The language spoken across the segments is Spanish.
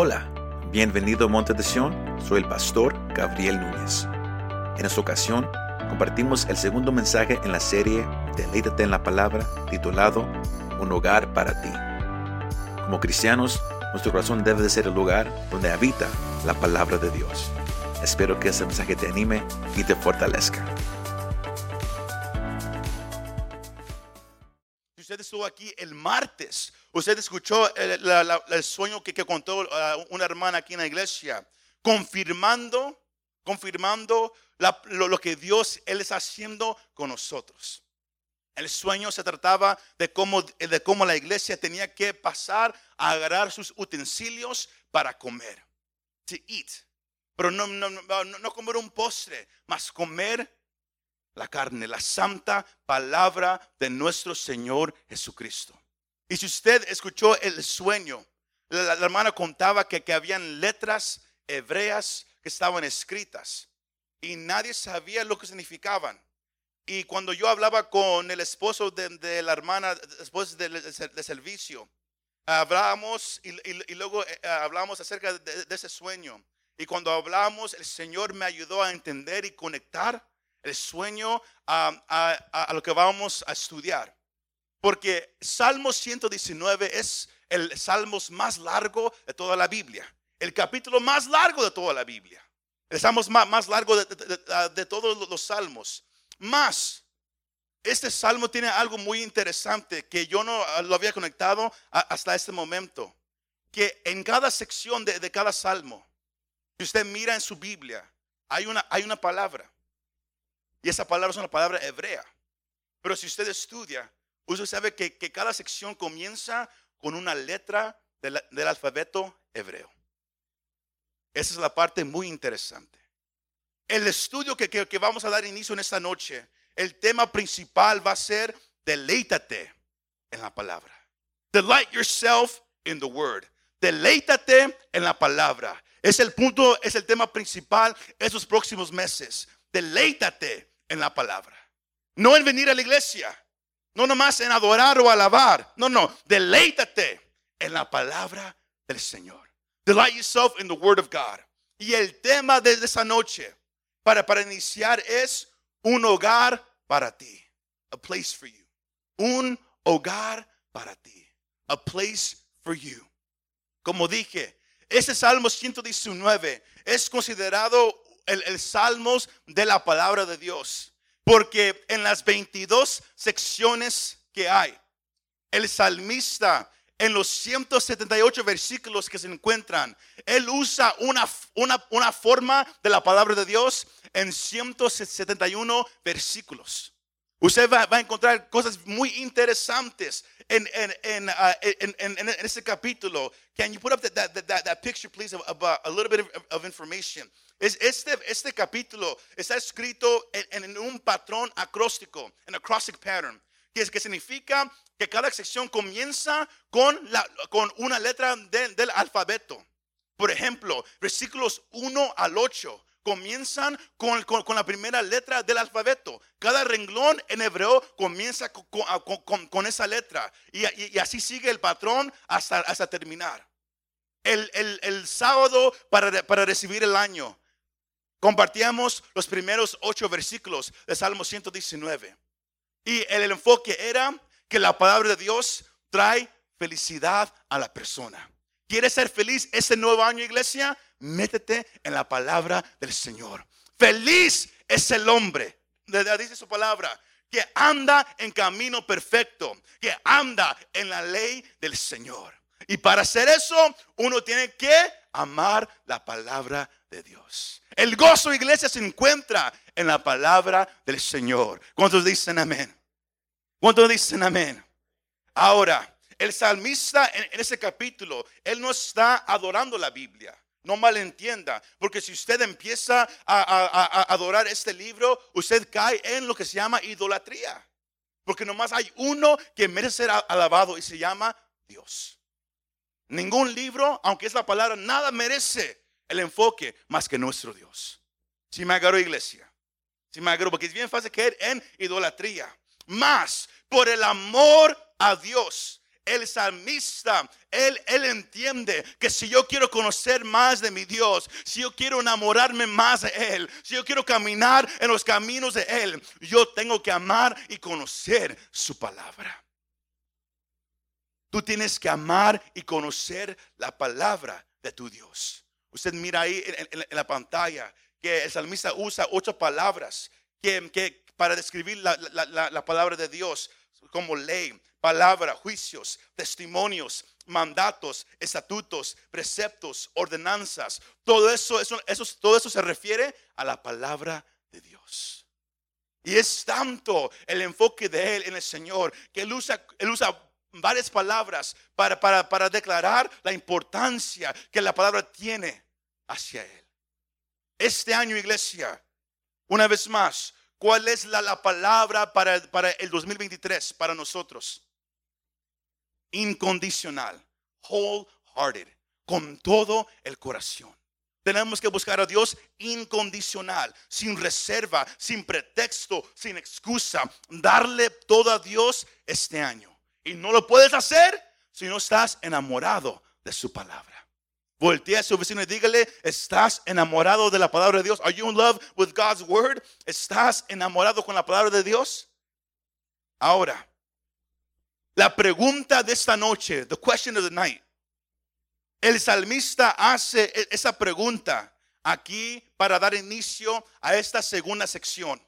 Hola, bienvenido a Monte de Sion, soy el pastor Gabriel Núñez. En esta ocasión compartimos el segundo mensaje en la serie Deleítate en la Palabra, titulado Un hogar para ti. Como cristianos, nuestro corazón debe de ser el lugar donde habita la palabra de Dios. Espero que este mensaje te anime y te fortalezca. Estuvo aquí el martes, usted escuchó el, sueño que, contó uh, una hermana aquí en la iglesia, confirmando, confirmando lo, que Dios Él está haciendo con nosotros. El sueño se trataba de cómo, de cómo la iglesia tenía que pasar a agarrar sus utensilios para comer. To eat. Pero no, no, no- no comer un postre, más comer la carne, la santa palabra de nuestro Señor Jesucristo. Y si usted escuchó el sueño, la, hermana contaba que, que habían letras hebreas que estaban escritas y nadie sabía lo que significaban. Y cuando yo hablaba con el esposo de, la hermana después del servicio, y- y luego eh, hablamos acerca de, de ese sueño. Y cuando hablamos, el Señor me ayudó a entender y conectar el sueño a, lo que vamos a estudiar. Porque Salmo 119 es el salmo más largo de toda la Biblia. El capítulo más largo de toda la Biblia. El salmo más, más largo de, de- todos los salmos. Más, este salmo tiene algo muy interesante que yo no ah, lo había conectado hasta este momento. Que en cada sección de, de cada salmo, si usted mira en su Biblia, hay una, hay una palabra. Y esa palabra es una palabra hebrea. Pero si usted estudia, usted sabe que, que cada sección comienza con una letra del, del alfabeto hebreo. Esa es la parte muy interesante. El estudio que, que- que vamos a dar inicio en esta noche, el tema principal va a ser deleítate en la palabra. Delight yourself in the word. Deleítate en la palabra. Es el punto, es el tema principal esos próximos meses. Deleítate en la palabra. No en venir a la iglesia. No nomás en adorar o alabar. No, no. Deleítate en la palabra del Señor. Delight yourself in the word of God. Y el tema de esa noche para, para iniciar es un hogar para ti. A place for you. Un hogar para ti. A place for you. Como dije, ese Salmo 119 es considerado el, el Salmos de la palabra de Dios. Porque en las 22 secciones que hay, el salmista en los 178 versículos que se encuentran, él usa una, una, una forma de la palabra de Dios en 171 versículos. Usted va, va a encontrar cosas muy interesantes en, en, en, uh, en, ese capítulo. Can you put up that, that, that, that picture, please, of, of, uh, a little bit of, of information? Es este, este capítulo está escrito en un patrón acróstico, en acrostic pattern, que, es, que significa que cada sección comienza con, la, con una letra de- del alfabeto. Por ejemplo, versículos 1 al 8 comienzan con, con- la primera letra del alfabeto. Cada renglón en hebreo comienza con, esa letra. Y, así sigue el patrón hasta, hasta terminar. El, el- el sábado para, para recibir el año, compartíamos los primeros ocho versículos de Salmo 119. Y el enfoque era que la palabra de Dios trae felicidad a la persona. ¿Quieres ser feliz este nuevo año, iglesia? Métete en la palabra del Señor. Feliz es el hombre, dice su palabra, que anda en camino perfecto, que anda en la ley del Señor. Y para hacer eso, uno tiene que amar la palabra de Dios. El gozo, iglesia, se encuentra en la palabra del Señor. ¿Cuántos dicen amén? ¿Cuántos dicen amén? Ahora, el salmista en ese capítulo, él no está adorando la Biblia. No malentienda, porque si usted empieza a, adorar este libro, usted cae en lo que se llama idolatría. Porque nomás hay uno que merece ser alabado y se llama Dios. Ningún libro, aunque es la palabra, nada merece el enfoque más que nuestro Dios. Si me agarró iglesia. Si me agarró, porque es bien fácil caer en idolatría. Más por el amor a Dios, El salmista, él, él entiende que si yo quiero conocer más de mi Dios, si yo quiero enamorarme más de Él, si yo quiero caminar en los caminos de Él, yo tengo que amar y conocer su palabra. Tú tienes que amar y conocer la palabra de tu Dios. Usted mira ahí en, la pantalla que el salmista usa ocho palabras que, para describir la, palabra de Dios como ley, palabra, juicios, testimonios, mandatos, estatutos, preceptos, ordenanzas. Todo eso, eso, todo eso se refiere a la palabra de Dios. Y es tanto el enfoque de Él en el Señor que Él usa, él usa varias palabras para, para, para declarar la importancia que la palabra tiene hacia Él. Este año, iglesia, una vez más, ¿cuál es la, la palabra para, para el 2023 para nosotros? Incondicional, wholehearted, con todo el corazón. Tenemos que buscar a Dios incondicional, sin reserva, sin pretexto, sin excusa. Darle todo a Dios este año. Y no lo puedes hacer si no estás enamorado de su palabra. Voltea a su vecino y dígale, ¿estás enamorado de la palabra de Dios? Are you in love with God's word? ¿Estás enamorado con la palabra de Dios? Ahora, la pregunta de esta noche, the question of the night. El salmista hace e-, esa pregunta aquí para dar inicio a esta segunda sección.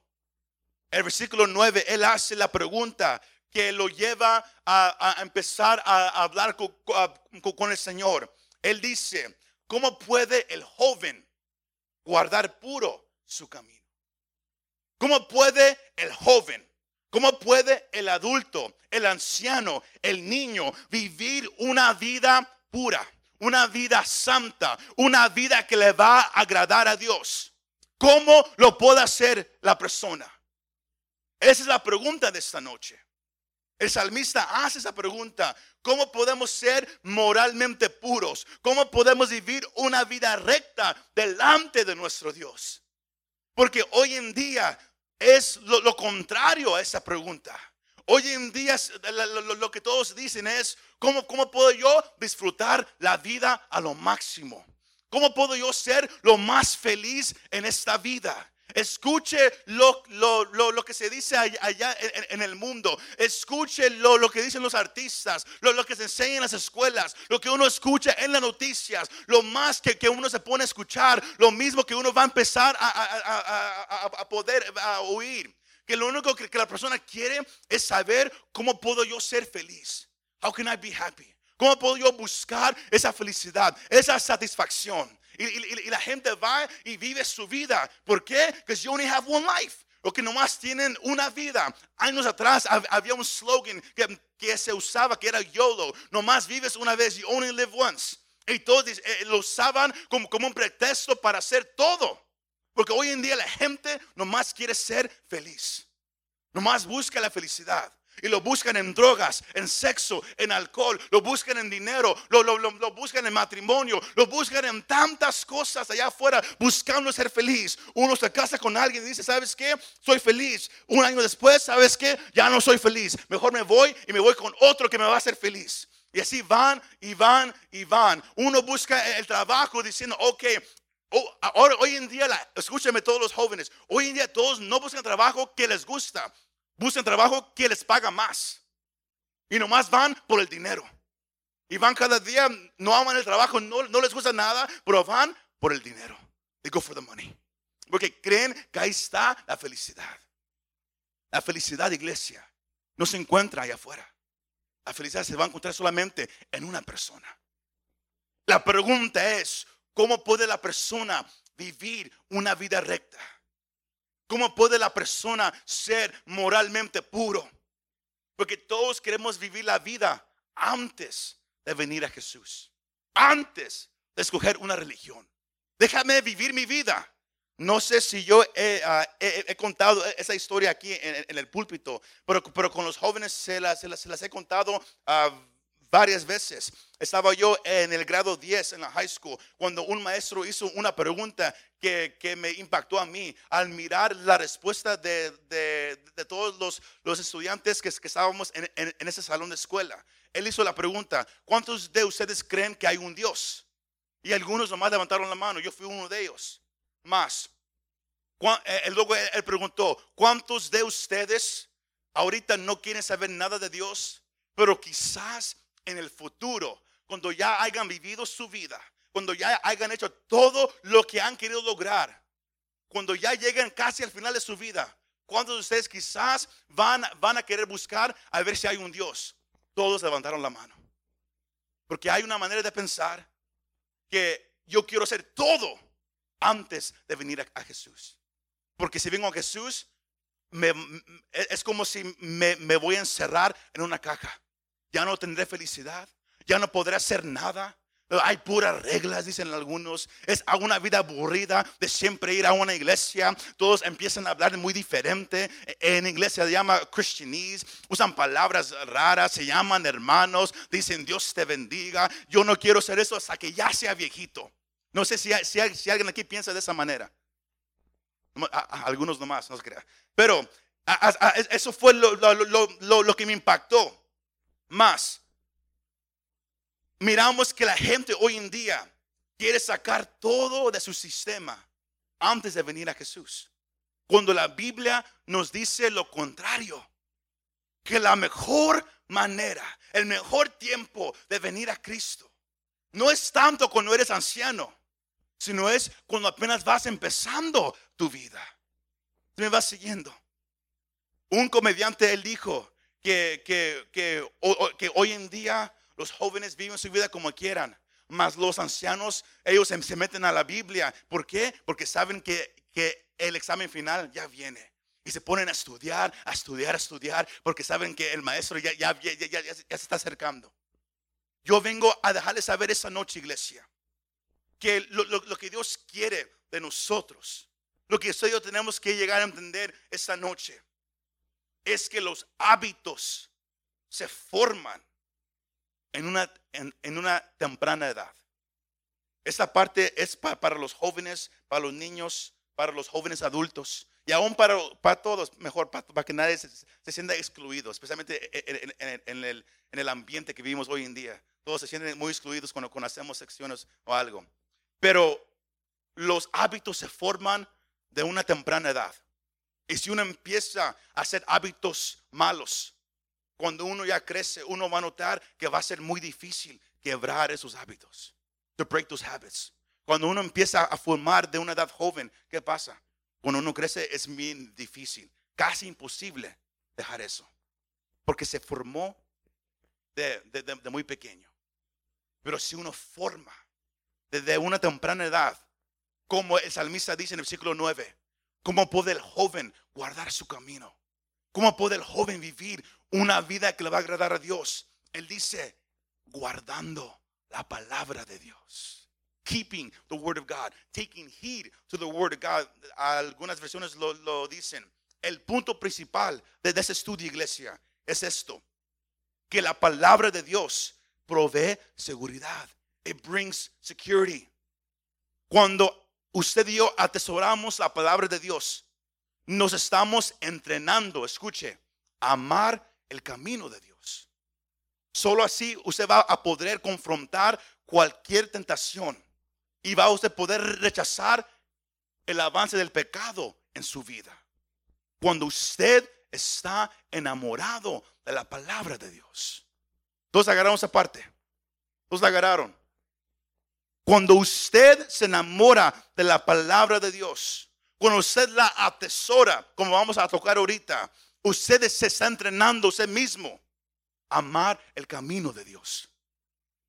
El versículo 9, él hace la pregunta, que lo lleva a, empezar a hablar con, el Señor. Él dice, ¿cómo puede el joven guardar puro su camino? ¿Cómo puede el joven, cómo puede el adulto, el anciano, el niño vivir una vida pura, una vida santa, una vida que le va a agradar a Dios? ¿Cómo lo puede hacer la persona? Esa es la pregunta de esta noche. El salmista hace esa pregunta. ¿Cómo podemos ser moralmente puros? ¿Cómo podemos vivir una vida recta delante de nuestro Dios? Porque hoy en día es lo, contrario a esa pregunta. Hoy en día lo, que todos dicen es, ¿cómo, ¿cómo puedo yo disfrutar la vida a lo máximo? ¿Cómo puedo yo ser lo más feliz en esta vida? Escuche lo, lo, que se dice allá en, el mundo. Escuche lo, que dicen los artistas, lo, que se enseña en las escuelas, lo que uno escucha en las noticias, lo más que, uno se pone a escuchar, lo mismo que uno va a empezar a, poder oír. Que lo único que, que la persona quiere es saber cómo puedo yo ser feliz. How can I be happy? ¿Cómo puedo yo buscar esa felicidad, esa satisfacción? Y, la gente va y vive su vida. ¿Por qué? Because you only have one life. Porque nomás tienen una vida. Años atrás había un slogan que, que se usaba que era YOLO. Nomás vives una vez. You only live once. Y todos eh, lo usaban como, como un pretexto para hacer todo. Porque hoy en día la gente nomás quiere ser feliz. Nomás busca la felicidad. Y lo buscan en drogas, en sexo, en alcohol, lo buscan en dinero, lo, lo, buscan en matrimonio, lo buscan en tantas cosas allá afuera, buscando ser feliz. Uno se casa con alguien y dice, ¿sabes qué? Soy feliz. Un año después, ¿sabes qué? Ya no soy feliz. Mejor me voy y me voy con otro que me va a hacer feliz. Y así van y van y van. Uno busca el trabajo diciendo, ok, oh, ahora, hoy en día, escúchame todos los jóvenes, hoy en día todos no buscan trabajo que les gusta buscan trabajo que les paga más. Y nomás van por el dinero. Y van cada día, no aman el trabajo, no, no les gusta nada, pero van por el dinero. They go for the money. Porque creen que ahí está la felicidad. La felicidad, iglesia, no se encuentra allá afuera. La felicidad se va a encontrar solamente en una persona. La pregunta es, ¿cómo puede la persona vivir una vida recta? ¿Cómo puede la persona ser moralmente puro? Porque todos queremos vivir la vida antes de venir a Jesús. Antes de escoger una religión. Déjame vivir mi vida. No sé si yo he, ah, contado esa historia aquí en, el púlpito, pero, pero, con los jóvenes se las, las, he contado uh, varias veces. Estaba yo en el grado 10 en la high school cuando un maestro hizo una pregunta que, me impactó a mí al mirar la respuesta de, todos los, los, estudiantes que, que estábamos en, ese salón de escuela. él hizo la pregunta, ¿cuántos de ustedes creen que hay un Dios? Y algunos nomás levantaron la mano, yo fui uno de ellos. Más. Eh, luego él preguntó, ¿cuántos de ustedes ahorita no quieren saber nada de Dios? Pero quizás en el futuro, cuando ya hayan vivido su vida, cuando ya hayan hecho todo lo que han querido lograr, cuando ya lleguen casi al final de su vida, ¿cuántos de ustedes quizás van, van a querer buscar a ver si hay un Dios? Todos levantaron la mano. Porque hay una manera de pensar que yo quiero hacer todo antes de venir a, Jesús. Porque si vengo a Jesús, es como si me, me voy a encerrar en una caja. Ya no tendré felicidad, ya no podré hacer nada. Hay puras reglas, dicen algunos. Es una vida aburrida de siempre ir a una iglesia. Todos empiezan a hablar muy diferente. En iglesia se llama Christianese. Usan palabras raras, se llaman hermanos. Dicen Dios te bendiga. Yo no quiero ser eso hasta que ya sea viejito. No sé si, si, alguien aquí piensa de esa manera. algunos nomás, no se crea. Pero eso fue lo, lo que me impactó más miramos que la gente hoy en día quiere sacar todo de su sistema antes de venir a Jesús. Cuando la Biblia nos dice lo contrario, que la mejor manera, el mejor tiempo de venir a Cristo, no es tanto cuando eres anciano, sino es cuando apenas vas empezando tu vida. Me vas siguiendo. Un comediante, él dijo que, que, que, que hoy en día los jóvenes viven su vida como quieran, mas los ancianos, ellos se meten a la Biblia. ¿Por qué? Porque saben que, el examen final ya viene. Y se ponen a estudiar, a estudiar, a estudiar, porque saben que el maestro ya, ya, ya, se está acercando. Yo vengo a dejarles saber esta noche, iglesia, que lo, lo que Dios quiere de nosotros, lo que usted y yo tenemos que llegar a entender esta noche, es que los hábitos se forman en una, en, una temprana edad. Esta parte es para los jóvenes, para los niños, para los jóvenes adultos y aún para, para todos, mejor, para, que nadie se, sienta excluido, especialmente en, el, en, el, ambiente que vivimos hoy en día. Todos se sienten muy excluidos cuando, cuando hacemos secciones o algo. Pero los hábitos se forman de una temprana edad. Y si uno empieza a hacer hábitos malos, cuando uno ya crece, uno va a notar que va a ser muy difícil quebrar esos hábitos. To break those habits. Cuando uno empieza a formar de una edad joven, ¿qué pasa? Cuando uno crece es bien difícil, casi imposible dejar eso. Porque se formó de, de muy pequeño. Pero si uno forma desde una temprana edad, como el salmista dice en el versículo 9, ¿cómo puede el joven guardar su camino? ¿Cómo puede el joven vivir una vida que le va a agradar a Dios? Él dice, guardando la palabra de Dios. Keeping the word of God. Taking heed to the word of God. Algunas versiones lo, dicen. El punto principal de ese estudio, iglesia, es esto. Que la palabra de Dios provee seguridad. It brings security. Cuando usted y yo atesoramos la palabra de Dios, nos estamos entrenando, escuche, a amar el camino de Dios. Solo así usted va a poder confrontar cualquier tentación y va a usted poder rechazar el avance del pecado en su vida. Cuando usted está enamorado de la palabra de Dios. Todos agarraron esa parte. Todos la agarraron. Cuando usted se enamora de la palabra de Dios, cuando usted la atesora, como vamos a tocar ahorita, usted se está entrenando usted mismo a amar el camino de Dios.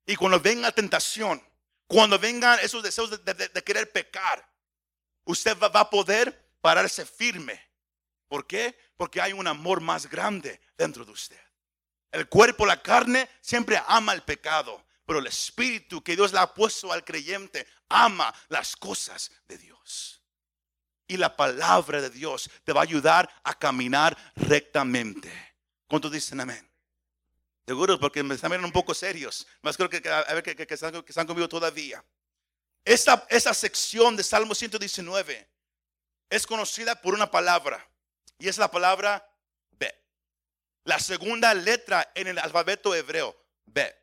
Y cuando venga tentación, cuando vengan esos deseos de, querer pecar, usted va, va, a poder pararse firme. ¿Por qué? Porque hay un amor más grande dentro de usted. El cuerpo, la carne, siempre ama el pecado, pero el espíritu que Dios le ha puesto al creyente ama las cosas de Dios y la palabra de Dios te va a ayudar a caminar rectamente. ¿Cuántos dicen amén? Seguro, porque me están mirando un poco serios. Más creo que, a ver, que, están, conmigo todavía. Esta, esa sección de Salmo 119 es conocida por una palabra. Y es la palabra B. La segunda letra en el alfabeto hebreo. Bet.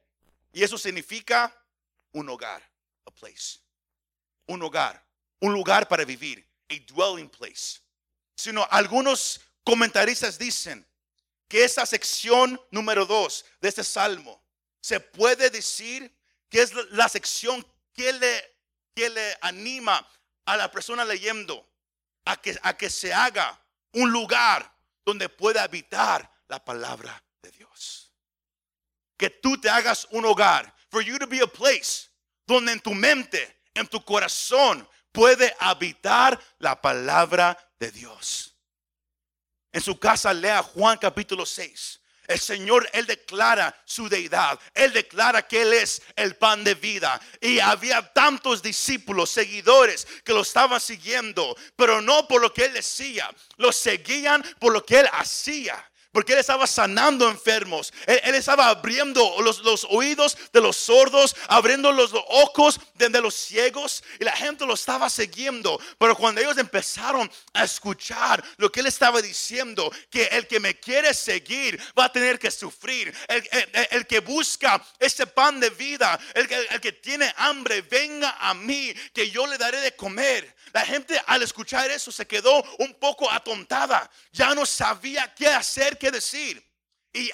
Y eso significa un hogar, a place. Un hogar, un lugar para vivir, a dwelling place. Sino algunos comentaristas dicen que esa sección número dos de este salmo se puede decir que es la sección que le, que le anima a la persona leyendo a que, a que se haga un lugar donde pueda habitar la palabra. Que tú te hagas un hogar. For you to be a place donde en tu mente, en tu corazón, puede habitar la palabra de Dios. En su casa lea Juan capítulo 6. El Señor, Él declara su deidad. Él declara que Él es el pan de vida. Y había tantos discípulos, seguidores que lo estaban siguiendo, pero no por lo que Él decía. Lo seguían por lo que Él hacía. Porque él estaba sanando enfermos. Él, estaba abriendo los, los, oídos de los sordos, abriendo los ojos de, de, los ciegos. Y la gente lo estaba siguiendo. Pero cuando ellos empezaron a escuchar lo que él estaba diciendo, que el que me quiere seguir va a tener que sufrir. El, el, que busca ese pan de vida, el, el que tiene hambre, venga a mí, que yo le daré de comer. La gente al escuchar eso se quedó un poco atontada. Ya no sabía qué hacer, qué decir. Y,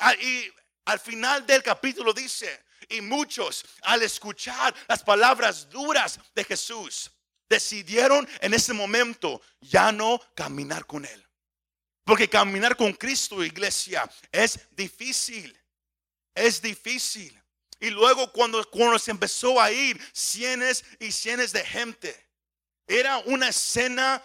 al final del capítulo dice, y muchos al escuchar las palabras duras de Jesús, decidieron en ese momento ya no caminar con Él. Porque caminar con Cristo, iglesia, es difícil. Es difícil. Y luego cuando, cuando se empezó a ir cientos y cientos de gente, era una escena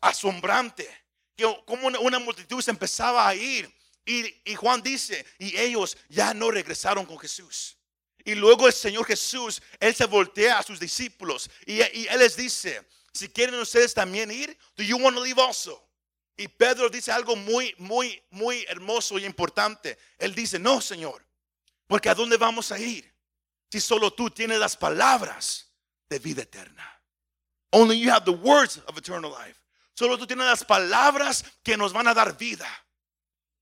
asombrante. Que como una multitud se empezaba a ir. Y, Juan dice, y ellos ya no regresaron con Jesús. Y luego el Señor Jesús, Él se voltea a sus discípulos y, y Él les dice, si quieren ustedes también ir, do you want to leave also? Y Pedro dice algo muy, muy, muy hermoso y importante. Él dice, no, Señor, porque ¿a dónde vamos a ir? Si solo tú tienes las palabras de vida eterna. Only you have the words of eternal life. Solo tú tienes las palabras que nos van a dar vida.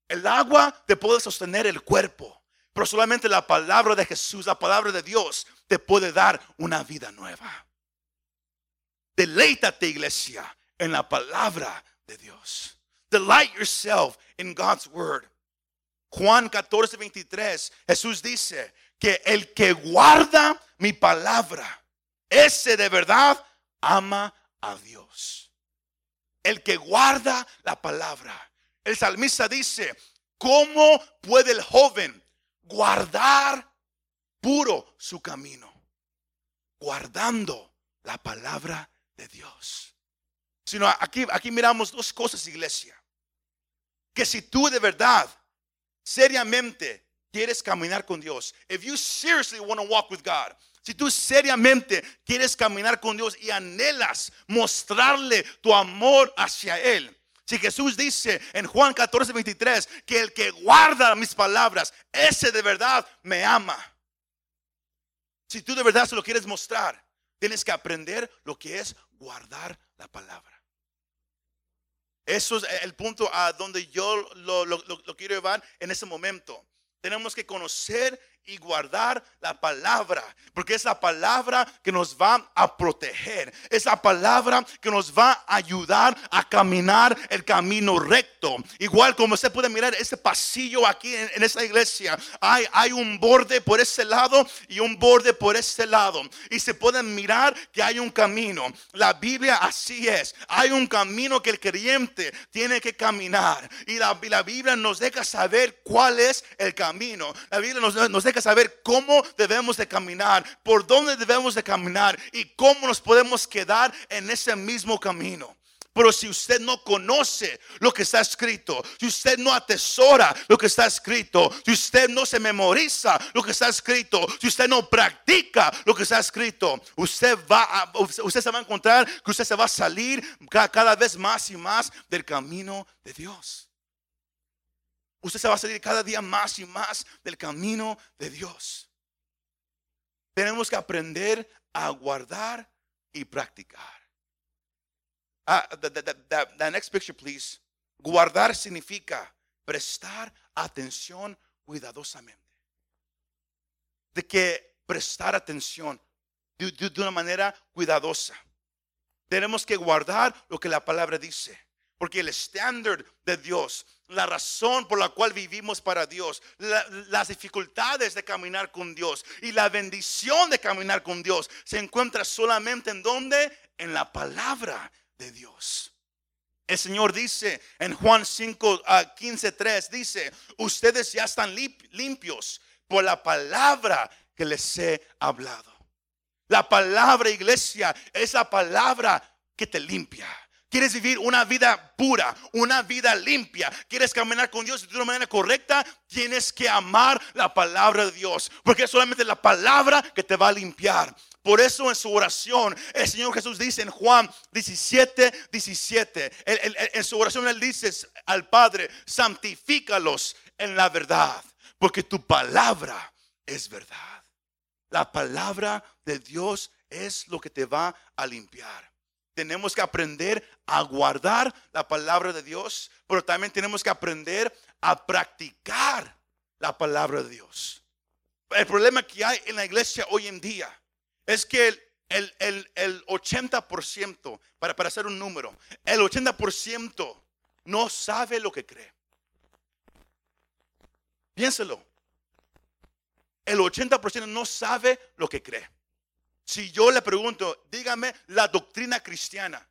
El agua te puede sostener el cuerpo, pero solamente la palabra de Jesús, la palabra de Dios, te puede dar una vida nueva. Deleítate, iglesia, en la palabra de Dios. Delight yourself in God's word. Juan 14, 23, Jesús dice que el que guarda mi palabra, ese de verdad ama a Dios. El que guarda la palabra. El salmista dice, ¿cómo puede el joven guardar puro su camino? Guardando la palabra de Dios. Sino aquí, aquí miramos dos cosas, iglesia. Que si tú de verdad, seriamente quieres caminar con Dios, if you seriously want to walk with God, si tú seriamente quieres caminar con Dios y anhelas mostrarle tu amor hacia Él. Si Jesús dice en Juan 14, 23 que el que guarda mis palabras, ese de verdad me ama. Si tú de verdad se lo quieres mostrar, tienes que aprender lo que es guardar la palabra. Eso es el punto a donde yo lo, lo quiero llevar en ese momento. Tenemos que conocer y guardar la palabra, porque es la palabra que nos va a proteger, es la palabra que nos va a ayudar a caminar el camino recto. Igual como usted puede mirar ese pasillo aquí en, en esa iglesia, hay, hay un borde por ese lado y un borde por este lado, y se pueden mirar que hay un camino. La Biblia así es, hay un camino que el creyente tiene que caminar, y la, la Biblia nos deja saber cuál es el camino. La Biblia nos, nos deja que saber cómo debemos de caminar, por dónde debemos de caminar y cómo nos podemos quedar en ese mismo camino. Pero si usted no conoce lo que está escrito, si usted no atesora lo que está escrito, si usted no se memoriza lo que está escrito, si usted no practica lo que está escrito, usted va a, usted se va a encontrar que usted se va a salir cada vez más y más del camino de Dios. Usted se va a salir cada día más y más del camino de Dios. Tenemos que aprender a guardar y practicar. Ah, the, next picture, please. Guardar significa prestar atención cuidadosamente. de que prestar atención de, una manera cuidadosa. Tenemos que guardar lo que la palabra dice. Porque el estándar de Dios, la razón por la cual vivimos para Dios, la- las dificultades de caminar con Dios y la bendición de caminar con Dios se encuentra solamente en donde? En la palabra de Dios. El Señor dice en Juan 5, a 15, 3, dice, ustedes ya están limp- limpios por la palabra que les he hablado. La palabra, iglesia, es la palabra que te limpia. Quieres vivir una vida pura, una vida limpia. Quieres caminar con Dios de una manera correcta. Tienes que amar la palabra de Dios. Porque es solamente la palabra que te va a limpiar. Por eso en su oración, el Señor Jesús dice en Juan 17, 17, él- él- él- en su oración Él dice al Padre, santifícalos en la verdad, porque tu palabra es verdad. La palabra de Dios es lo que te va a limpiar. Tenemos que aprender a guardar la palabra de Dios, pero también tenemos que aprender a practicar la palabra de Dios. El problema que hay en la iglesia hoy en día es que el, el, el, el 80%, para, para hacer un número, el 80% no sabe lo que cree. Piénselo. El 80% no sabe lo que cree. Si yo le pregunto, dígame la doctrina cristiana,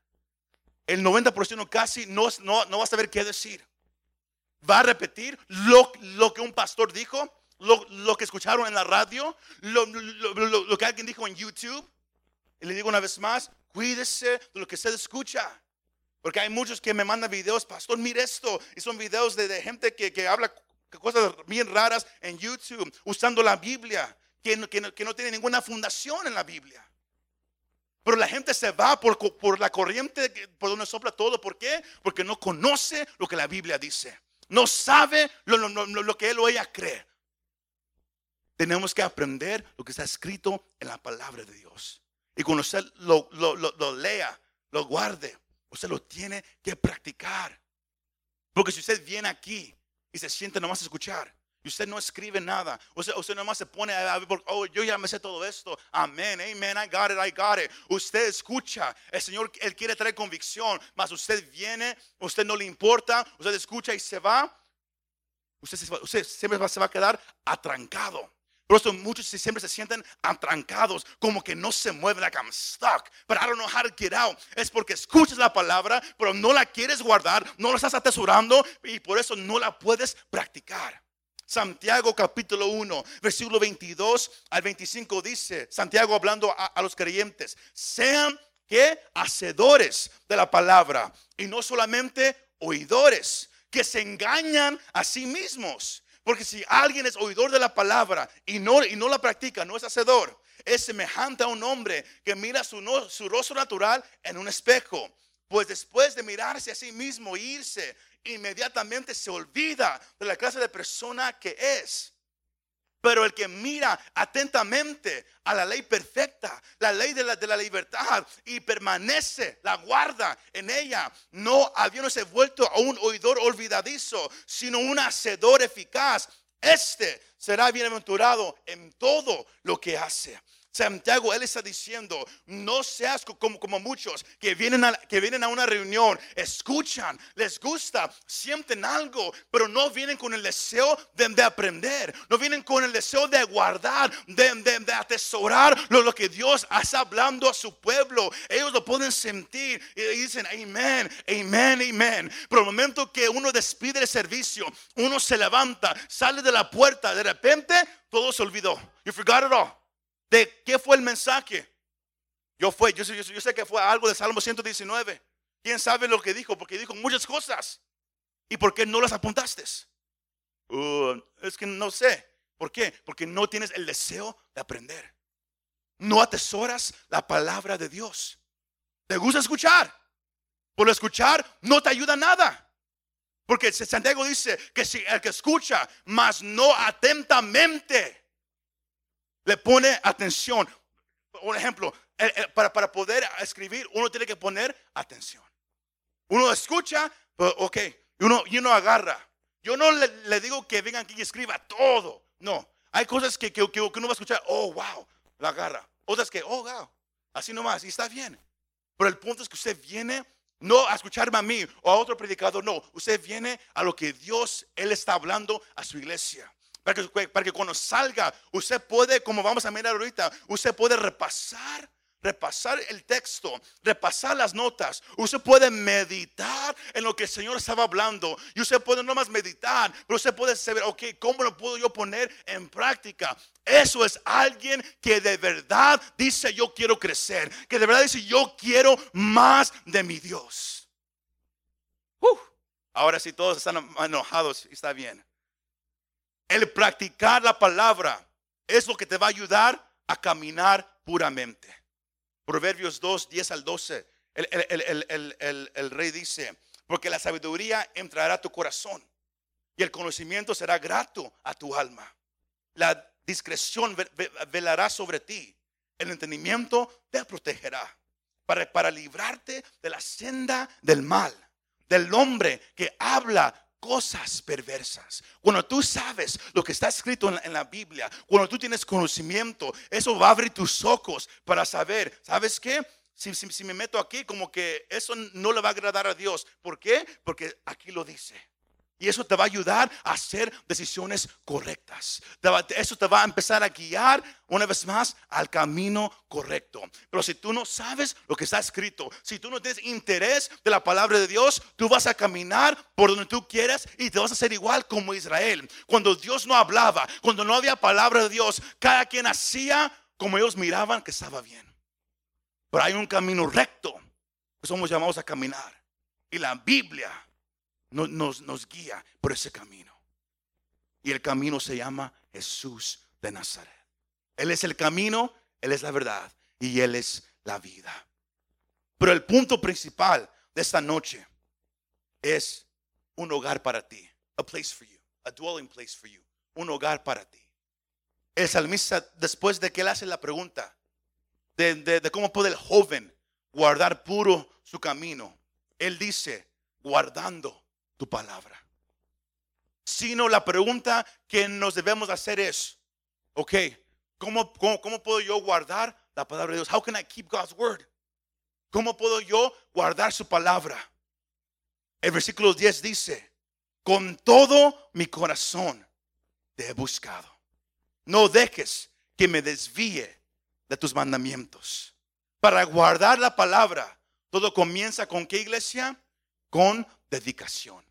el 90% casi no, no, no va a saber qué decir. Va a repetir lo, lo que un pastor dijo, lo, lo que escucharon en la radio, lo, lo- que alguien dijo en YouTube. Y le digo una vez más, cuídese de lo que usted escucha. Porque hay muchos que me mandan videos, pastor, mire esto. Y son videos de, de gente que, que habla cosas bien raras en YouTube, usando la Biblia, que no, tiene ninguna fundación en la Biblia. Pero la gente se va por, por la corriente por donde sopla todo. ¿Por qué? Porque no conoce lo que la Biblia dice. No sabe lo, lo- lo- lo que él o ella cree. Tenemos que aprender lo que está escrito en la palabra de Dios. Y cuando usted lo, lo- lo- lo lea, lo guarde, usted lo tiene que practicar. Porque si usted viene aquí y se siente nomás a escuchar, y usted no escribe nada, usted, usted nomás se pone a ver, oh, yo ya me sé todo esto, amén, amen, I got it, I got it. Usted escucha, el Señor, Él quiere traer convicción, mas usted viene, usted no le importa, usted escucha y se va, usted, usted siempre va- se va a quedar atrancado. Por eso muchos siempre se sienten atrancados, como que no se mueven, like I'm stuck, but I don't know how to get out. Es porque escuchas la palabra, pero no la quieres guardar, no la estás atesorando y por eso no la puedes practicar. Santiago capítulo 1, versículo 22 al 25 dice, Santiago hablando a, los creyentes, sean que hacedores de la palabra y no solamente oidores, que se engañan a sí mismos. Porque si alguien es oidor de la palabra y no, y no la practica, no es hacedor, es semejante a un hombre que mira su, su rostro natural en un espejo. Pues después de mirarse a sí mismo e irse, inmediatamente se olvida de la clase de persona que es. Pero el que mira atentamente a la ley perfecta, la ley de la, de la libertad, y permanece, la guarda en ella, no habiéndose vuelto a un oidor olvidadizo, sino un hacedor eficaz, este será bienaventurado en todo lo que hace. Santiago, él está diciendo, no seas co- como, muchos que vienen, a, que vienen a una reunión, escuchan, les gusta, sienten algo, pero no vienen con el deseo de, de aprender, no vienen con el deseo de guardar, de, de- de atesorar lo, lo que Dios está hablando a su pueblo. Ellos lo pueden sentir y dicen, amén, amén, amén. Pero el momento que uno despide el servicio, uno se levanta, sale de la puerta, de repente todo se olvidó. You forgot it all. ¿De qué fue el mensaje? Yo fue, yo sé, yo sé- que fue algo de Salmo 119. ¿Quién sabe lo que dijo? Porque dijo muchas cosas. ¿Y por qué no las apuntaste? Uh, es que no sé. ¿Por qué? Porque no tienes el deseo de aprender. No atesoras la palabra de Dios. ¿Te gusta escuchar? Por escuchar no te ayuda nada. Porque Santiago dice que si el que escucha, mas no atentamente, le pone atención. Un ejemplo, para, para poder escribir, uno tiene que poner atención. Uno escucha, ok, uno, y uno agarra. Yo no le, le digo que venga aquí y escriba todo. No, Hay cosas que, que, que uno va a escuchar, oh, wow, la agarra. Otras que, oh, wow, así nomás, y está bien. Pero el punto es que usted viene no a escucharme a mí o a otro predicador, no. Usted viene a lo que Dios, Él está hablando a su iglesia. Para que, para que cuando salga, usted puede, como vamos a mirar ahorita, usted puede repasar repasar el texto, repasar las notas. Usted puede meditar en lo que el Señor estaba hablando. Y usted puede no más meditar, pero usted puede saber, ok, ¿cómo lo puedo yo poner en práctica? Eso es alguien que de verdad dice yo quiero crecer, que de verdad dice yo quiero más de mi Dios. ahora si todos están enojados, está bien. El practicar la palabra es lo que te va a ayudar a caminar puramente. Proverbios 2, 10 al 12. El, rey dice, porque la sabiduría entrará a tu corazón y el conocimiento será grato a tu alma. La discreción velará sobre ti. El entendimiento te protegerá para, para librarte de la senda del mal, del hombre que habla cosas perversas. Cuando tú sabes lo que está escrito en la, Biblia, cuando tú tienes conocimiento, eso va a abrir tus ojos para saber, ¿sabes qué? Si, si, me meto aquí, como que eso no le va a agradar a Dios. ¿Por qué? Porque aquí lo dice. Y eso te va a ayudar a hacer decisiones correctas. Eso te va a empezar a guiar una vez más al camino correcto. Pero si tú no sabes lo que está escrito, si tú no tienes interés de la palabra de Dios, tú vas a caminar por donde tú quieras y te vas a hacer igual como Israel. Cuando Dios no hablaba, cuando no había palabra de Dios, cada quien hacía como ellos miraban que estaba bien. Pero hay un camino recto que somos llamados a caminar. Y la Biblia nos, nos, guía por ese camino. Y el camino se llama Jesús de Nazaret. Él es el camino, Él es la verdad y Él es la vida. Pero el punto principal de esta noche es un hogar para ti. A place for you. A dwelling place for you. Un hogar para ti. El salmista, después de que él hace la pregunta de, de cómo puede el joven guardar puro su camino, él dice, guardando tu palabra. Sino la pregunta que nos debemos hacer es, ok, ¿cómo, cómo, puedo yo guardar la palabra de Dios? How can I keep God's word? ¿Cómo puedo yo guardar su palabra? El versículo 10 dice, con todo mi corazón te he buscado. No dejes que me desvíe de tus mandamientos. Para guardar la palabra, todo comienza con qué iglesia? Con dedicación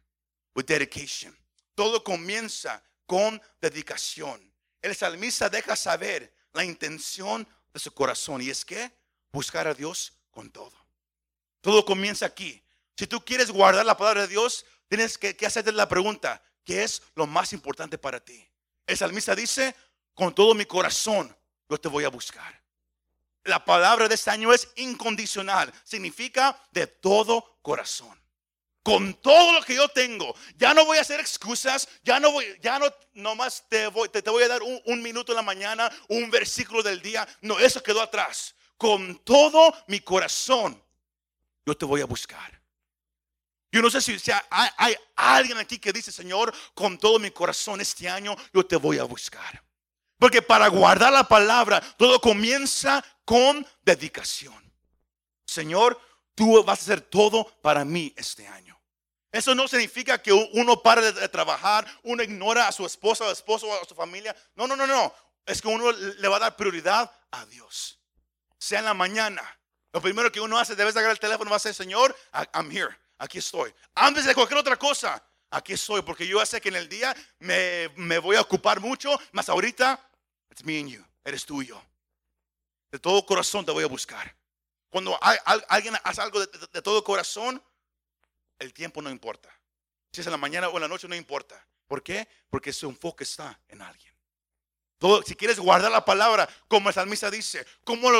dedication. Todo comienza con dedicación. El salmista deja saber la intención de su corazón y es que buscar a Dios con todo. Todo comienza aquí. Si tú quieres guardar la palabra de Dios, tienes que, que hacerte la pregunta, ¿qué es lo más importante para ti? El salmista dice, con todo mi corazón yo te voy a buscar. La palabra de este año es incondicional, significa de todo corazón con todo lo que yo tengo. Ya no voy a hacer excusas, ya no voy, ya no, nomás te voy, te, voy a dar un, minuto en la mañana, un versículo del día. No, eso quedó atrás. Con todo mi corazón, yo te voy a buscar. Yo no sé si, hay, hay, alguien aquí que dice, Señor, con todo mi corazón este año yo te voy a buscar. Porque para guardar la palabra, todo comienza con dedicación. Señor, tú vas a hacer todo para mí este año. Eso no significa que uno pare de trabajar, uno ignora a su esposa, a esposo, o a su familia. No, no, no, no. Es que uno le va a dar prioridad a Dios. Sea en la mañana. Lo primero que uno hace, debes agarrar el teléfono, va a ser, Señor, I'm here, aquí estoy. Antes de cualquier otra cosa, aquí estoy, porque yo sé que en el día me, voy a ocupar mucho, más ahorita, it's me and you, eres tú y yo. De todo corazón te voy a buscar. Cuando alguien hace algo de, todo corazón, el tiempo no importa. Si es en la mañana o en la noche, no importa. ¿Por qué? Porque su enfoque está en alguien. Todo, si quieres guardar la palabra, como el salmista dice, ¿cómo,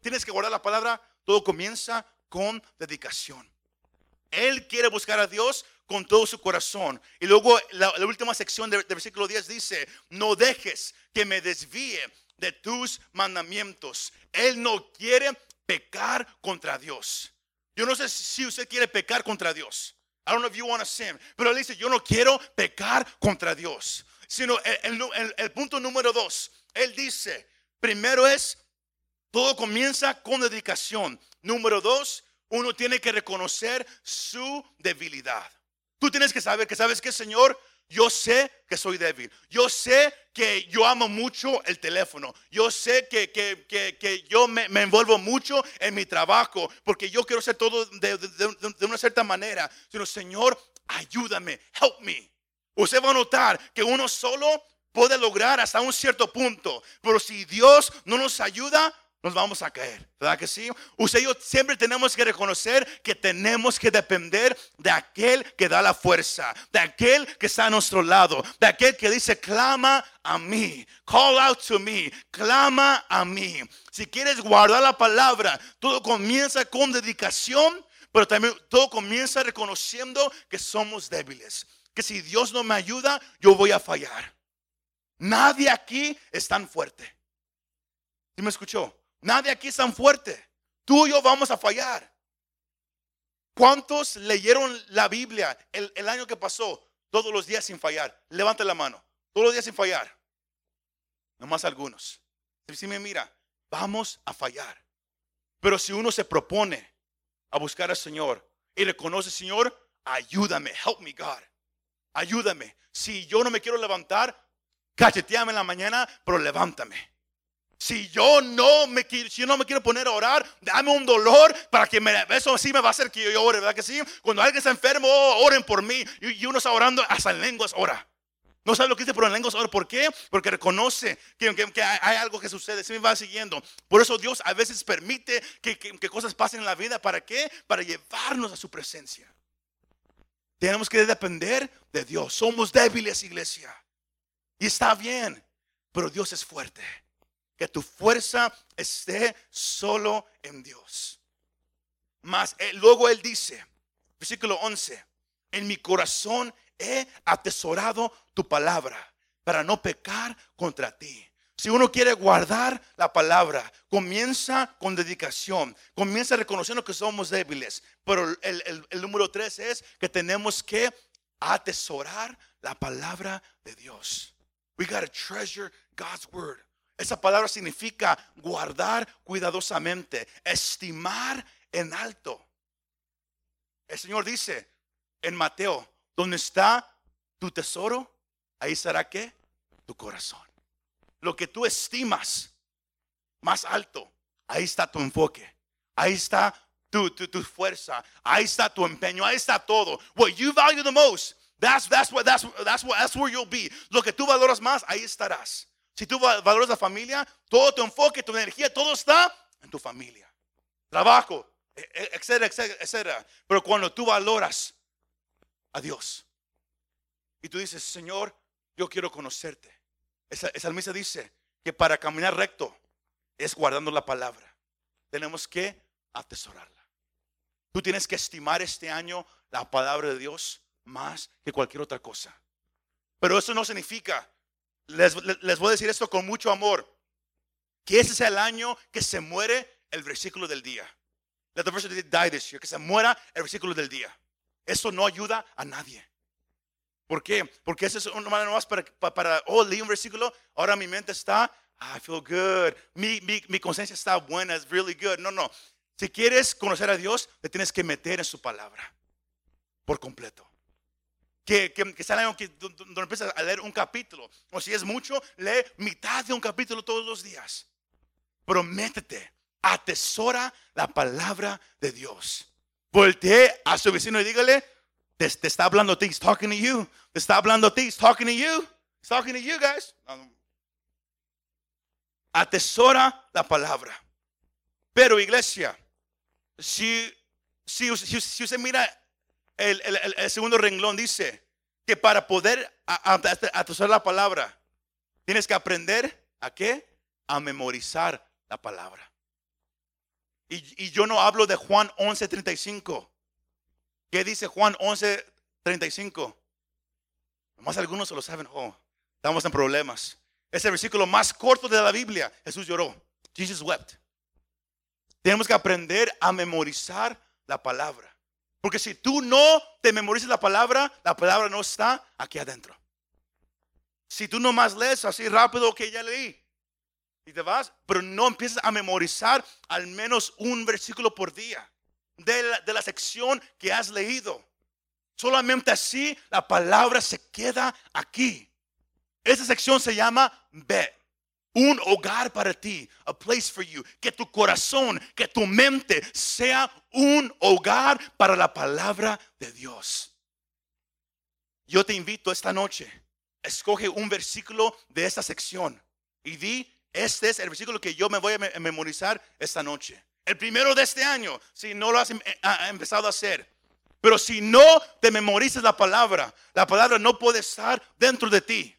tienes que guardar la palabra? Todo comienza con dedicación. Él quiere buscar a Dios con todo su corazón. Y luego la, última sección del versículo 10 dice, no dejes que me desvíe de tus mandamientos. Él no quiere pecar contra Dios. Yo no sé si usted quiere pecar contra Dios. I don't know if you want to sin. Pero él dice, yo no quiero pecar contra Dios. sino el, el- el punto número dos. Él dice, primero es, todo comienza con dedicación. Número dos, uno tiene que reconocer su debilidad. Tú tienes que saber que sabes que Señor, yo sé que soy débil. Yo sé que yo amo mucho el teléfono. Yo sé que, que- que- que yo me, envuelvo mucho en mi trabajo porque yo quiero hacer todo de, de- de- de una cierta manera. Sino, Señor, ayúdame, help me. Usted va a notar que uno solo puede lograr hasta un cierto punto. Pero si Dios no nos ayuda, nos vamos a caer. ¿Verdad que sí? Usted y yo siempre tenemos que reconocer que tenemos que depender de aquel que da la fuerza, de aquel que está a nuestro lado, de aquel que dice, clama a mí, call out to me, clama a mí. Si quieres guardar la palabra, todo comienza con dedicación, pero también todo comienza reconociendo que somos débiles. Que si Dios no me ayuda, yo voy a fallar. Nadie aquí es tan fuerte. ¿Sí me escuchó? Nadie aquí es tan fuerte. Tú y yo vamos a fallar. ¿Cuántos leyeron la Biblia el, año que pasó todos los días sin fallar? Levante la mano. Todos los días sin fallar. Nomás algunos. Si me mira, vamos a fallar. Pero si uno se propone a buscar al Señor y reconoce, Señor, ayúdame, help me, God. Ayúdame. Si yo no me quiero levantar, cacheteame en la mañana, pero levántame. Si yo no me quiero, si yo no me quiero poner a orar, dame un dolor para que me, eso sí me va a hacer que yo ore, ¿verdad que sí? Cuando alguien está enfermo, oren por mí. Y, uno está orando hasta en lenguas, ora. No sabe lo que dice, pero en lenguas ora. ¿Por qué? Porque reconoce que, hay, algo que sucede. Se me va siguiendo. Por eso Dios a veces permite que- que cosas pasen en la vida. ¿Para qué? Para llevarnos a su presencia. Tenemos que depender de Dios. Somos débiles, iglesia. Y está bien, pero Dios es fuerte. Que tu fuerza esté solo en Dios. Más eh, luego él dice, versículo 11, en mi corazón he atesorado tu palabra para no pecar contra ti. Si uno quiere guardar la palabra, comienza con dedicación, comienza reconociendo que somos débiles. Pero el, el- el número tres es que tenemos que atesorar la palabra de Dios. We gotta treasure God's word. Esa palabra significa guardar cuidadosamente, estimar en alto. El Señor dice en Mateo, donde está tu tesoro, ahí estará qué? Tu corazón. Lo que tú estimas más alto, ahí está tu enfoque. Ahí está tu, tu, tu fuerza. Ahí está tu empeño. Ahí está todo. What you value the most, that's, that's, what, that's, that's, what, that's where you'll be. Lo que tú valoras más, ahí estarás. Si tú va- valoras la familia, todo tu enfoque, tu energía, todo está en tu familia. Trabajo, e- e- etcétera, etcétera, etcétera. Pero cuando tú valoras a Dios y tú dices, Señor, yo quiero conocerte. Esa, esa misa dice que para caminar recto es guardando la palabra. Tenemos que atesorarla. Tú tienes que estimar este año la palabra de Dios más que cualquier otra cosa. Pero eso no significa, les, les- voy a decir esto con mucho amor, que ese es el año que se muere el versículo del día. Let the verse die this year, que se muera el versículo del día. Eso no ayuda a nadie. ¿Por qué? Porque eso es una manera más para, para, para, oh, leí un versículo, ahora mi mente está, ah, I feel good, mi, mi, mi conciencia está buena, it's really good. No, no. Si quieres conocer a Dios, te tienes que meter en su palabra por completo. Que, que, que año que, donde empiezas a leer un capítulo, o si es mucho, lee mitad de un capítulo todos los días. Pero métete, atesora la palabra de Dios. Voltee a su vecino y dígale, te, te está hablando a ti, he's talking to you. Te está hablando a ti, he's talking to you. He's talking to you guys. Atesora la palabra. Pero iglesia, si, si, si, si usted mira el, segundo renglón, dice que para poder a- a- atesorar la palabra, tienes que aprender a qué? A memorizar la palabra. Y, y yo no hablo de Juan 11:35. ¿Qué dice Juan 11:35? Más algunos se lo saben. Oh, estamos en problemas. Es el versículo más corto de la Biblia. Jesús lloró. Jesus wept. Tenemos que aprender a memorizar la palabra. Porque si tú no te memorizas la palabra, la palabra no está aquí adentro. Si tú nomás lees así rápido que ya leí y te vas, pero no empiezas a memorizar al menos un versículo por día de la, sección que has leído. Solamente así la palabra se queda aquí. Esa sección se llama Bet. Un hogar para ti, a place for you. Que tu corazón, que tu mente sea un hogar para la palabra de Dios. Yo te invito esta noche, escoge un versículo de esta sección y di, este es el versículo que yo me voy a memorizar esta noche. El primero de este año, si no lo has em, eh, empezado a hacer. Pero si no te memorizas la palabra, la palabra no puede estar dentro de ti.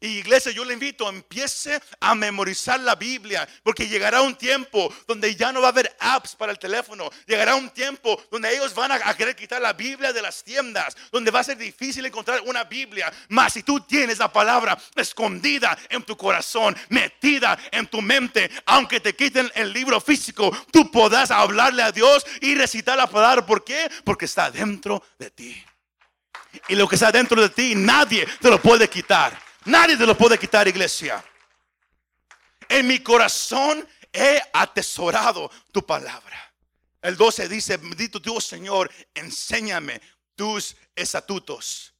Y iglesia, yo le invito, empiece a memorizar la Biblia, porque llegará un tiempo donde ya no va a haber apps para el teléfono. Llegará un tiempo donde ellos van a, querer quitar la Biblia de las tiendas, donde va a ser difícil encontrar una Biblia. Mas si tú tienes la palabra escondida en tu corazón, metida en tu mente, aunque te quiten el libro físico, tú podrás hablarle a Dios y recitar la palabra. ¿Por qué? Porque está dentro de ti. Y lo que está dentro de ti, nadie te lo puede quitar. Nadie te lo puede quitar, iglesia. En mi corazón he atesorado tu palabra. El 12 dice, bendito Dios Señor, enséñame tus estatutos.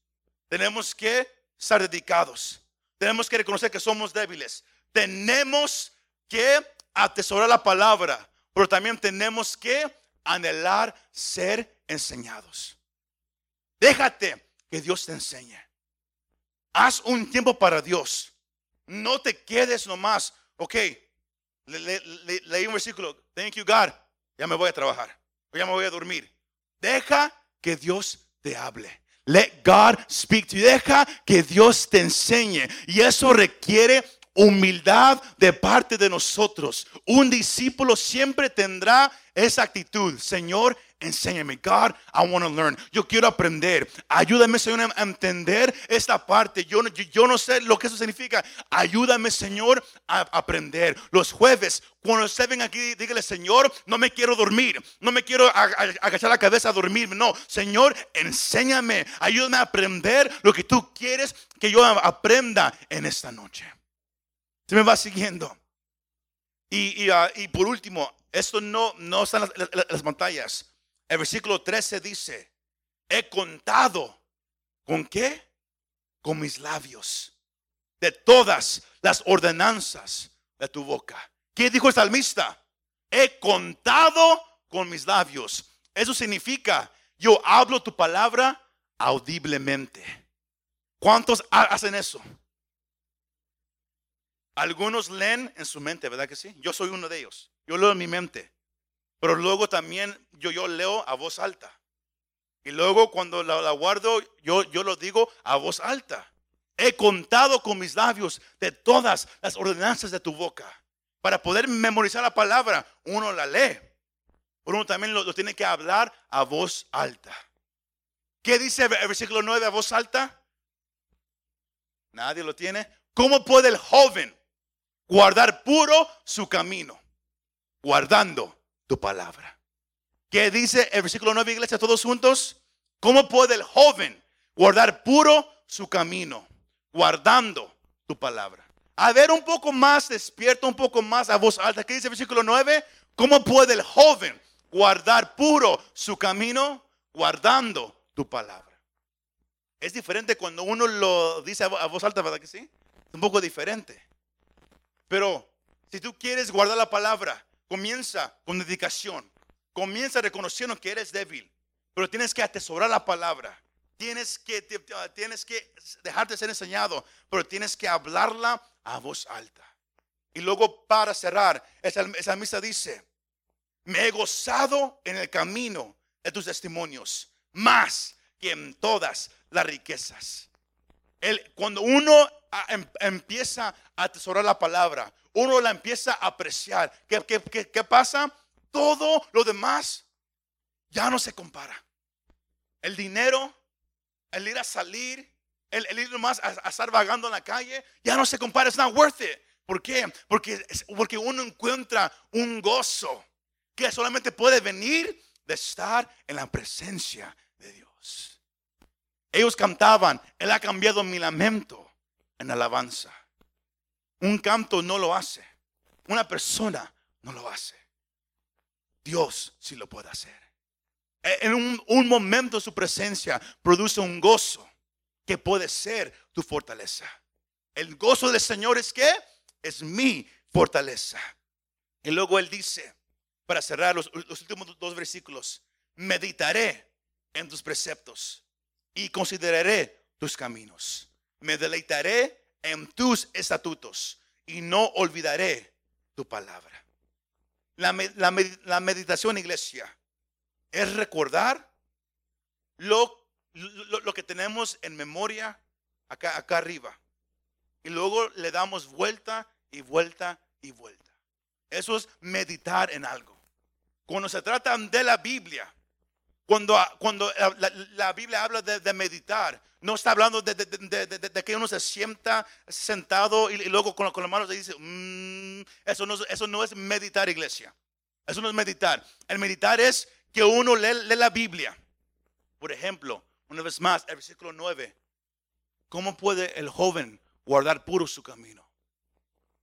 Tenemos que estar dedicados. Tenemos que reconocer que somos débiles. Tenemos que atesorar la palabra, pero también tenemos que anhelar ser enseñados. Déjate que Dios te enseñe. Haz un tiempo para Dios. No te quedes nomás. Ok, leí un versículo. Thank you, God. Ya me voy a trabajar. Ya me voy a dormir. Deja que Dios te hable. Let God speak to you. Deja que Dios te enseñe. Y eso requiere humildad de parte de nosotros. Un discípulo siempre tendrá esa actitud. Señor, enséñame. God, I want to learn. Yo quiero aprender. Ayúdame, Señor, a entender esta parte. Yo, yo, no sé lo que eso significa. Ayúdame, Señor, a aprender. Los jueves, cuando ustedes ven aquí, dígale, Señor, no me quiero dormir. No me quiero agachar la cabeza a dormir. No, Señor, enséñame. Ayúdame a aprender lo que tú quieres que yo aprenda en esta noche. Se me va siguiendo. Y, ah, y, por último, esto no, no está las pantallas. El versículo 13 dice, he contado con qué? Con mis labios. De todas las ordenanzas de tu boca. ¿Qué dijo el salmista? He contado con mis labios. Eso significa, yo hablo tu palabra audiblemente. ¿Cuántos hacen eso? Algunos leen en su mente, ¿verdad que sí? Yo soy uno de ellos. Yo leo en mi mente. Pero luego también yo, yo leo a voz alta. Y luego cuando la, guardo, yo, yo lo digo a voz alta. He contado con mis labios de todas las ordenanzas de tu boca. Para poder memorizar la palabra, uno la lee. Uno también lo, lo tiene que hablar a voz alta. ¿Qué dice el versículo 9 a voz alta? Nadie lo tiene. ¿Cómo puede el joven guardar puro su camino? Guardando tu palabra. ¿Qué dice el versículo 9, iglesia, todos juntos? ¿Cómo puede el joven guardar puro su camino, guardando tu palabra? A ver un poco más despierto, un poco más a voz alta. ¿Qué dice el versículo 9? ¿Cómo puede el joven guardar puro su camino, guardando tu palabra? Es diferente cuando uno lo dice a voz alta, ¿verdad que sí? Es un poco diferente. Pero si tú quieres guardar la palabra, Comienza con dedicación. Comienza reconociendo que eres débil. Pero tienes que atesorar la palabra. Tienes que, tienes que dejarte ser enseñado. Pero tienes que hablarla a voz alta. Y luego para cerrar, esa, misa dice, me he gozado en el camino de tus testimonios. Más que en todas las riquezas. Cuando uno em, empieza a atesorar la palabra, uno la empieza a apreciar. ¿Qué, pasa? Todo lo demás ya no se compara. El dinero, el ir a salir, el, ir más a, estar vagando en la calle, ya no se compara. It's not worth it. ¿Por qué? Porque, porque uno encuentra un gozo que solamente puede venir de estar en la presencia de Dios. Ellos cantaban, Él ha cambiado mi lamento en alabanza. Un canto no lo hace. Una persona no lo hace. Dios sí lo puede hacer. E, en un, momento su presencia produce un gozo que puede ser tu fortaleza. El gozo del Señor es que es mi fortaleza. Y luego él dice, para cerrar los, los últimos dos versículos, meditaré en tus preceptos y consideraré tus caminos. Me deleitaré en tus estatutos y no olvidaré tu palabra. La, meditación, iglesia, es recordar lo, lo, que tenemos en memoria acá, acá arriba. Y luego le damos vuelta y vuelta y vuelta. Eso es meditar en algo. Cuando se trata de la Biblia, cuando, cuando la, Biblia habla de, meditar, no está hablando de, que uno se sienta sentado y, luego con, con, las manos dice, mm, eso, no, eso no es meditar, iglesia. Eso no es meditar. El meditar es que uno lee, la Biblia. Por ejemplo, una vez más, el versículo 9. ¿Cómo puede el joven guardar puro su camino?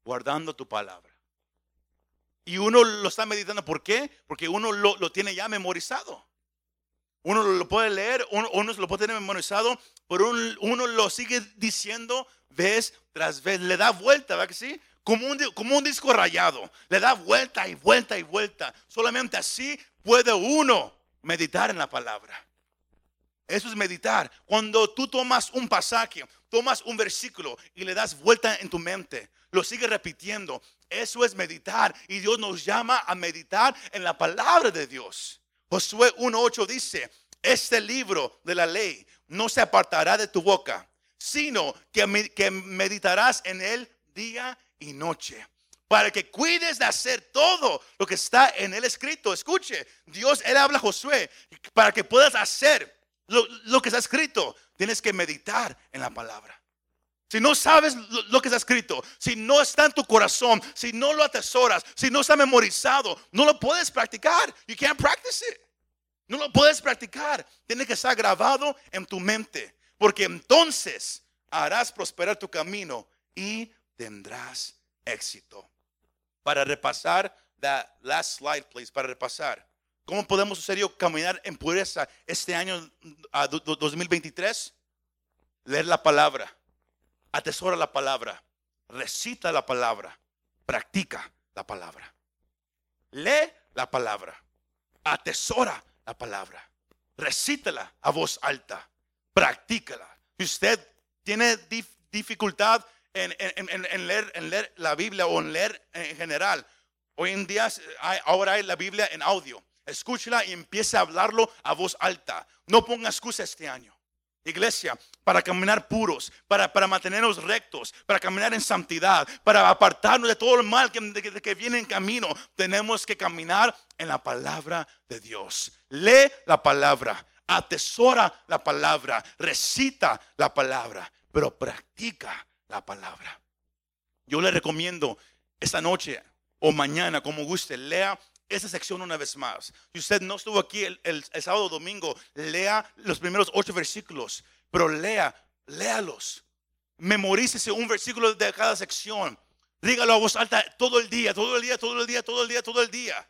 Guardando tu palabra. Y uno lo está meditando. ¿Por qué? Porque uno lo, lo tiene ya memorizado. Uno lo puede leer, uno, uno lo puede tener memorizado, pero uno, lo sigue diciendo vez tras vez. Le da vuelta, ¿verdad que sí? Como un, como un disco rayado. Le da vuelta y vuelta y vuelta. Solamente así puede uno meditar en la palabra. Eso es meditar. Cuando tú tomas un pasaje, tomas un versículo y le das vuelta en tu mente, lo sigues repitiendo. Eso es meditar. Y Dios nos llama a meditar en la palabra de Dios. Josué 1.8 dice, este libro de la ley no se apartará de tu boca, sino que, que meditarás en él día y noche para que cuides de hacer todo lo que está en el escrito. Escuche, Dios, Él habla a Josué, para que puedas hacer lo, lo, que está escrito, tienes que meditar en la palabra. Si no sabes lo, que está escrito, si no está en tu corazón, si no lo atesoras, si no está memorizado, no lo puedes practicar. You can't practice it. No lo puedes practicar. Tiene que estar grabado en tu mente. Porque entonces harás prosperar tu camino y tendrás éxito. Para repasar, that last slide, please, para repasar. ¿Cómo podemos, serio, caminar en pureza este año 2023? Leer la palabra atesora la palabra, recita la palabra, practica la palabra. Lee la palabra, atesora la palabra, recítala a voz alta, practícala. Si usted tiene dificultad en, leer, la Biblia o en leer en general, hoy en día ahora hay la Biblia en audio. Escúchela y empiece a hablarlo a voz alta. No ponga excusa este año. Iglesia, para caminar puros, para, para, mantenernos rectos, para caminar en santidad, para apartarnos de todo el mal que, que viene en camino, tenemos que caminar en la palabra de Dios. Lee la palabra, atesora la palabra, recita la palabra, pero practica la palabra. Yo le recomiendo esta noche o mañana, como guste, lea esa sección una vez más. Si usted no estuvo aquí el, sábado domingo, lea los primeros ocho versículos, pero lea, léalos. Memorícese un versículo de cada sección. Dígalo a voz alta todo el día, todo el día, todo el día, todo el día, todo el día.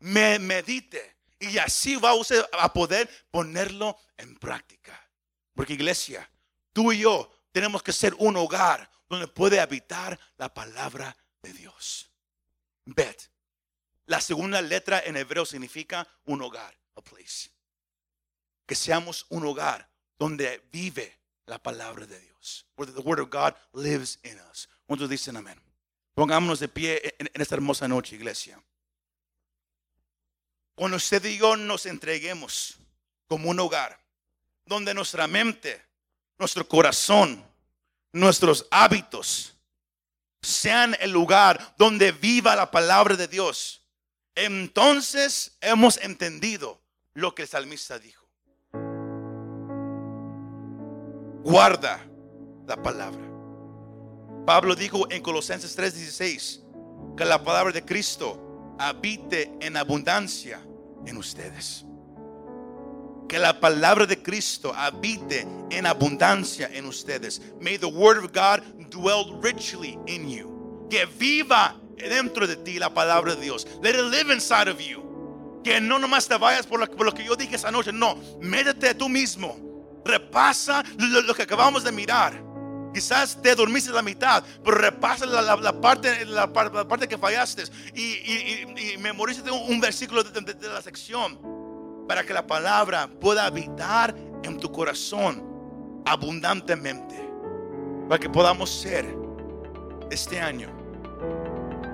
Me medite. Y así va usted a poder ponerlo en práctica. Porque iglesia, tú y yo tenemos que ser un hogar donde puede habitar la palabra de Dios. Bet. La segunda letra en hebreo significa un hogar, a place. Que seamos un hogar donde vive la palabra de Dios. Where the word of God lives in us. ¿Cuántos dicen amén? Pongámonos de pie en, esta hermosa noche, iglesia. Cuando usted y nos entreguemos como un hogar, donde nuestra mente, nuestro corazón, nuestros hábitos sean el lugar donde viva la palabra de Dios entonces hemos entendido lo que el salmista dijo. Guarda la palabra. Pablo dijo en Colosenses 3:16 que la palabra de Cristo habite en abundancia en ustedes. que la palabra de Cristo habite en abundancia en ustedes. May the word of God dwell richly in you. Que viva dentro de ti la palabra de Dios. Let it live inside of you. Que no nomás te vayas por lo, que yo dije esa noche. No, métete tú mismo. Repasa lo, que acabamos de mirar. Quizás te dormiste la mitad, pero repasa la, parte, la, par- la parte que fallaste y, y, memorízate un, versículo de la sección para que la palabra pueda habitar en tu corazón abundantemente. Para que podamos ser este año